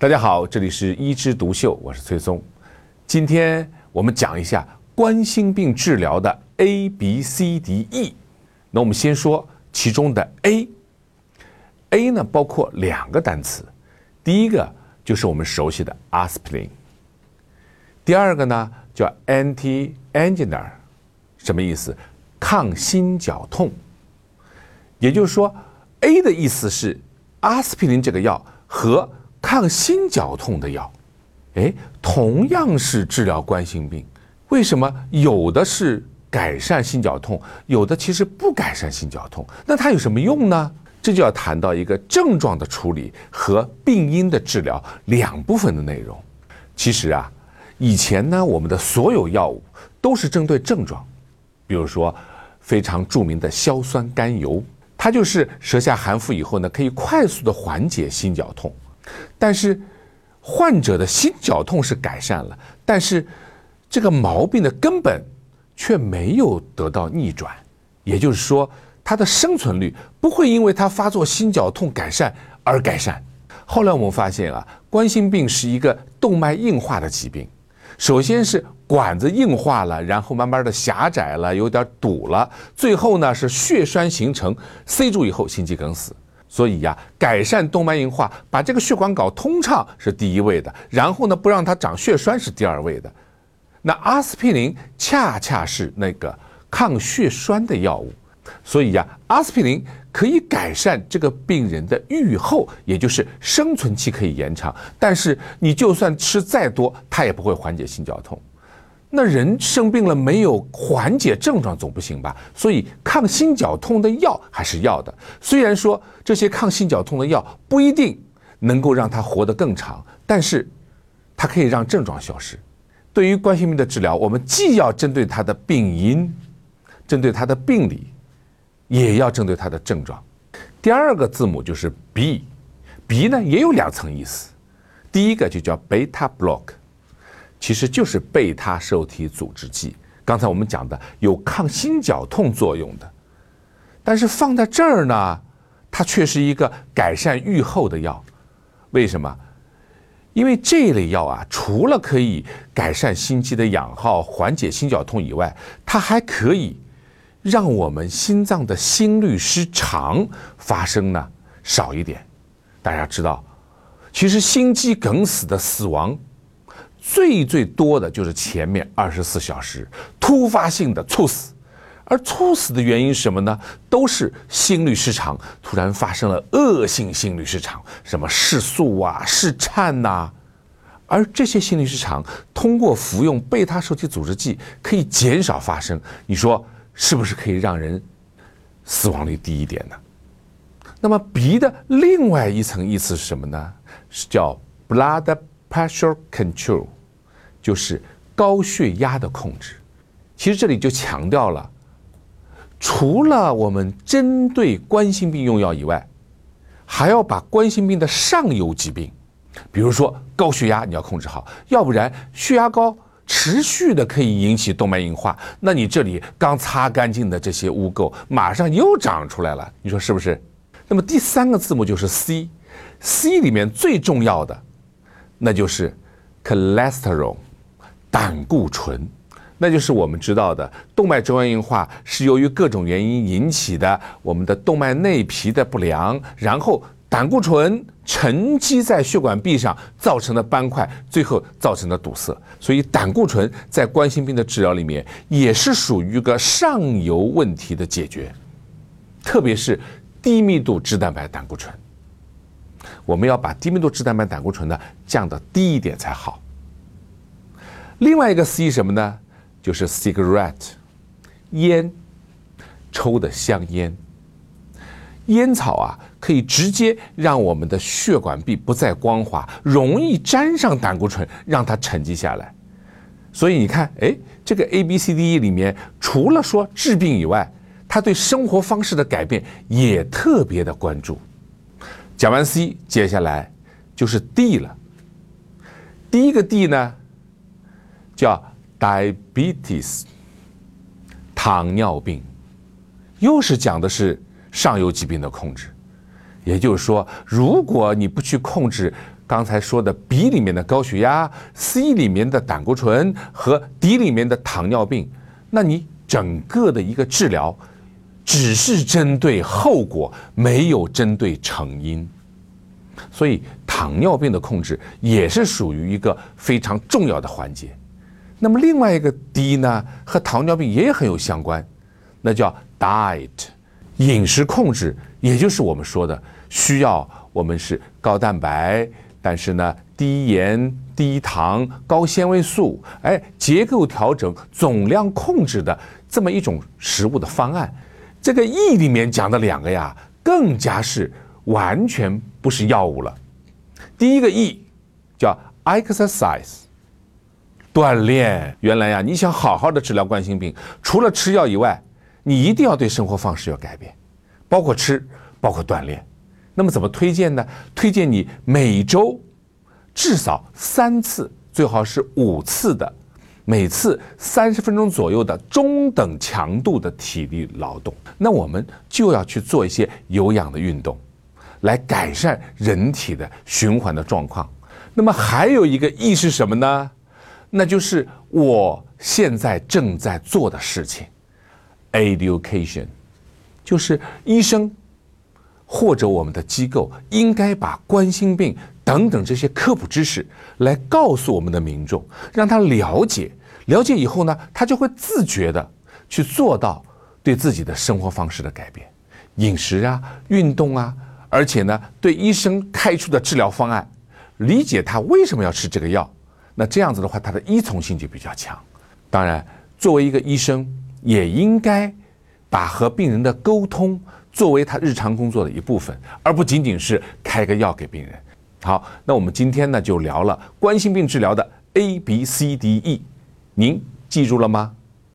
大家好，这里是一枝独秀，我是崔松。今天我们讲一下冠心病治疗的 A、B、C、D、E。那我们先说其中的 A。A 呢包括两个单词，第一个就是我们熟悉的阿司匹林，第二个呢叫 anti-angina，什么意思？抗心绞痛。也就是说，A 的意思是阿司匹林这个药和抗心绞痛的药，哎，同样是治疗冠心病，为什么有的是改善心绞痛，有的其实不改善心绞痛？那它有什么用呢？这就要谈到一个症状的处理和病因的治疗两部分的内容。其实啊，以前呢，我们的所有药物都是针对症状，比如说非常著名的硝酸甘油，它就是舌下含服以后呢，可以快速的缓解心绞痛。但是，患者的心绞痛是改善了，但是这个毛病的根本却没有得到逆转，也就是说，他的生存率不会因为他发作心绞痛改善而改善。后来我们发现啊，冠心病是一个动脉硬化的疾病，首先是管子硬化了，然后慢慢的狭窄了，有点堵了，最后呢是血栓形成，塞住以后心肌梗死。所以呀，改善动脉硬化，把这个血管搞通畅是第一位的，然后呢，不让它长血栓是第二位的。那阿司匹林恰恰是那个抗血栓的药物，所以呀，阿司匹林可以改善这个病人的愈后，也就是生存期可以延长。但是你就算吃再多，它也不会缓解心绞痛。那人生病了没有缓解症状总不行吧？所以抗心绞痛的药还是要的。虽然说这些抗心绞痛的药不一定能够让他活得更长，但是它可以让症状消失。对于冠心病的治疗，我们既要针对他的病因，针对他的病理，也要针对他的症状。第二个字母就是 B，B 呢也有两层意思。第一个就叫 beta block。其实就是贝塔受体阻滞剂。刚才我们讲的有抗心绞痛作用的，但是放在这儿呢，它却是一个改善愈后的药。为什么？因为这类药啊，除了可以改善心肌的氧耗、缓解心绞痛以外，它还可以让我们心脏的心律失常发生呢少一点。大家知道，其实心肌梗死的死亡。最最多的就是前面二十四小时突发性的猝死，而猝死的原因是什么呢？都是心律失常，突然发生了恶性心律失常，什么室速啊、室颤呐，而这些心律失常通过服用贝塔受体阻滞剂可以减少发生，你说是不是可以让人死亡率低一点呢？那么鼻的另外一层意思是什么呢？是叫 blood。Pressure control 就是高血压的控制。其实这里就强调了，除了我们针对冠心病用药以外，还要把冠心病的上游疾病，比如说高血压，你要控制好，要不然血压高持续的可以引起动脉硬化，那你这里刚擦干净的这些污垢，马上又长出来了，你说是不是？那么第三个字母就是 C，C 里面最重要的。那就是 cholesterol，胆固醇，那就是我们知道的动脉粥样硬化是由于各种原因引起的，我们的动脉内皮的不良，然后胆固醇沉积在血管壁上造成的斑块，最后造成的堵塞。所以胆固醇在冠心病的治疗里面也是属于一个上游问题的解决，特别是低密度脂蛋白胆固醇。我们要把低密度脂蛋白胆固醇呢降到低一点才好。另外一个 C 什么呢？就是 cigarette，烟，抽的香烟。烟草啊，可以直接让我们的血管壁不再光滑，容易沾上胆固醇，让它沉积下来。所以你看，哎，这个 A B C D E 里面，除了说治病以外，他对生活方式的改变也特别的关注。讲完 C，接下来就是 D 了。第一个 D 呢，叫 diabetes，糖尿病，又是讲的是上游疾病的控制。也就是说，如果你不去控制刚才说的 B 里面的高血压、C 里面的胆固醇和 D 里面的糖尿病，那你整个的一个治疗只是针对后果，没有针对成因。所以糖尿病的控制也是属于一个非常重要的环节。那么另外一个 D 呢，和糖尿病也很有相关，那叫 diet，饮食控制，也就是我们说的需要我们是高蛋白，但是呢低盐、低糖、高纤维素，哎，结构调整、总量控制的这么一种食物的方案。这个 E 里面讲的两个呀，更加是完全不是药物了。第一个 E 叫 exercise。锻炼，原来呀，你想好好的治疗冠心病，除了吃药以外，你一定要对生活方式要改变，包括吃，包括锻炼。那么怎么推荐呢？推荐你每周至少三次，最好是五次的，每次三十分钟左右的中等强度的体力劳动。那我们就要去做一些有氧的运动，来改善人体的循环的状况。那么还有一个意是什么呢？那就是我现在正在做的事情，education，就是医生或者我们的机构应该把冠心病等等这些科普知识来告诉我们的民众，让他了解，了解以后呢，他就会自觉的去做到对自己的生活方式的改变，饮食啊，运动啊，而且呢，对医生开出的治疗方案，理解他为什么要吃这个药。那这样子的话，他的依从性就比较强。当然，作为一个医生，也应该把和病人的沟通作为他日常工作的一部分，而不仅仅是开个药给病人。好，那我们今天呢就聊了冠心病治疗的 A、B、C、D、E，您记住了吗？